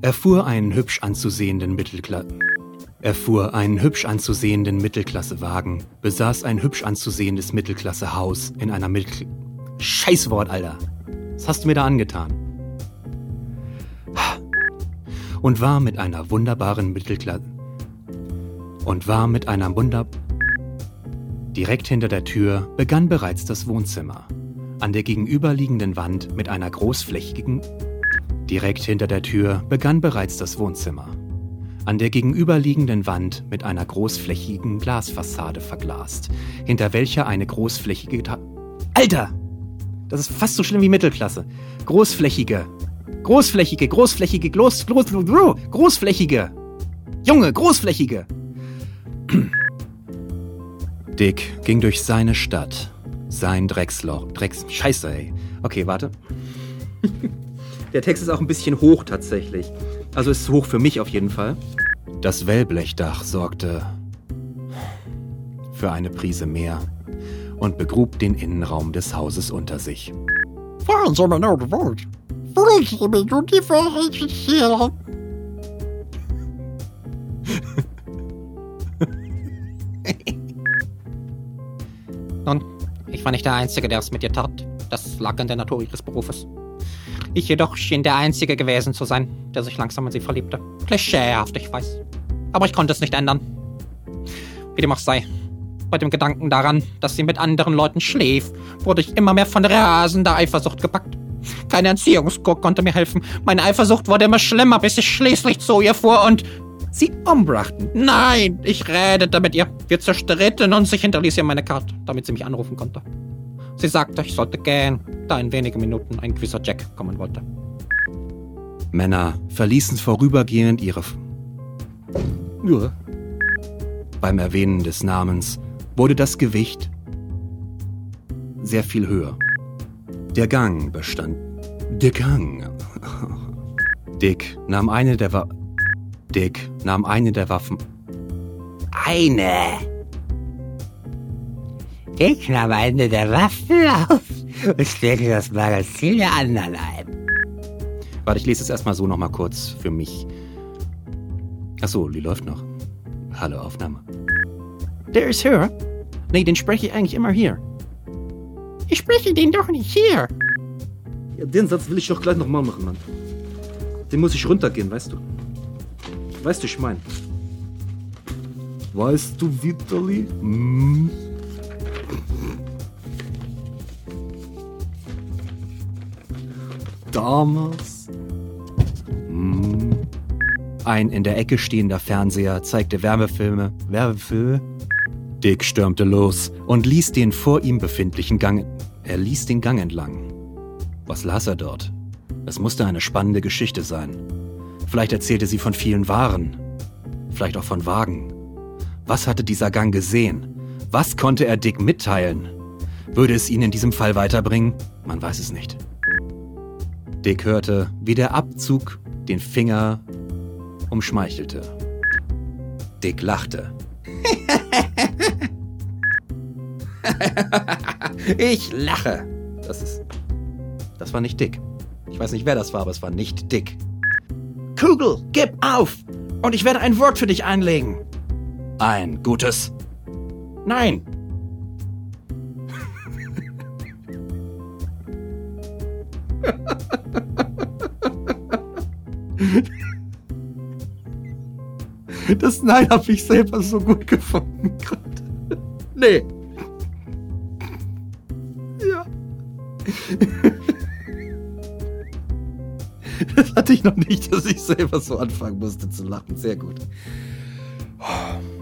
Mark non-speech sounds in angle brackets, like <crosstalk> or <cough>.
Er fuhr einen hübsch anzusehenden Mittelklasse. Er fuhr einen hübsch anzusehenden Mittelklassewagen, besaß ein hübsch anzusehendes Mittelklassehaus in einer Mittel... Scheißwort, Alter. Was hast du mir da angetan? Und war mit einer wunderbaren Mittelklasse... Und war mit einer Wunder... Direkt hinter der Tür begann bereits das Wohnzimmer. An der gegenüberliegenden Wand mit einer großflächigen... Direkt hinter der Tür begann bereits das Wohnzimmer an der gegenüberliegenden Wand mit einer großflächigen Glasfassade verglast, hinter welcher eine großflächige... Ta Alter! Das ist fast so schlimm wie Mittelklasse. Großflächige. Großflächige, großflächige, groß, groß, großflächige. Junge, großflächige. <clears throat> Dick ging durch seine Stadt. Sein Drecksloch. Drecks. Scheiße, ey. Okay, warte. <laughs> Der Text ist auch ein bisschen hoch tatsächlich. Also ist es hoch für mich auf jeden Fall. Das Wellblechdach sorgte für eine Prise mehr und begrub den Innenraum des Hauses unter sich. Fahren Sie nur die Welt. Wollen Sie mir nur die Wahrheit erzählen? Nun, ich war nicht der Einzige, der es mit dir tat. Das lag an der Natur ihres Berufes. Ich jedoch schien der Einzige gewesen zu sein, der sich langsam in sie verliebte. Klischeehaft, ich weiß. Aber ich konnte es nicht ändern. Wie dem auch sei. Bei dem Gedanken daran, dass sie mit anderen Leuten schläft, wurde ich immer mehr von rasender Eifersucht gepackt. Keine Entziehungskur konnte mir helfen. Meine Eifersucht wurde immer schlimmer, bis ich schließlich zu ihr fuhr und sie umbrachten. Nein, ich redete mit ihr. Wir zerstritten und ich hinterließ ihr meine Karte, damit sie mich anrufen konnte. Sie sagte, ich sollte gehen, da in wenigen Minuten ein gewisser Jack kommen wollte. Männer verließen vorübergehend ihre... Ja. Beim Erwähnen des Namens wurde das Gewicht sehr viel höher. Der Gang bestand... Der Gang... <laughs> Dick nahm eine der Wa... Dick nahm eine der Waffen... Eine! Ich nahm eine der Waffen auf und stellte das Magazin der anderen ein. Warte, ich lese es erstmal so nochmal kurz für mich. Achso, die läuft noch. Hallo, Aufnahme. Der ist hier. Nee, den spreche ich eigentlich immer hier. Ich spreche den doch nicht hier. Ja, den Satz will ich doch gleich nochmal machen, Mann. Den muss ich runtergehen, weißt du? Weißt du, ich mein. Weißt du, Vitali? Hm? Damals. Hm. Ein in der Ecke stehender Fernseher zeigte Wärmefilme. Werbefilme? Dick stürmte los und ließ den vor ihm befindlichen Gang. Er ließ den Gang entlang. Was las er dort? Es musste eine spannende Geschichte sein. Vielleicht erzählte sie von vielen Waren. Vielleicht auch von Wagen. Was hatte dieser Gang gesehen? Was konnte er Dick mitteilen? Würde es ihn in diesem Fall weiterbringen? Man weiß es nicht. Dick hörte, wie der Abzug den Finger umschmeichelte. Dick lachte. <laughs> ich lache. Das ist. Das war nicht Dick. Ich weiß nicht, wer das war, aber es war nicht Dick. Kugel, gib auf! Und ich werde ein Wort für dich einlegen. Ein gutes. Nein! Das Nein habe ich selber so gut gefunden gerade. Nee. Ja. Das hatte ich noch nicht, dass ich selber so anfangen musste zu lachen. Sehr gut. Oh.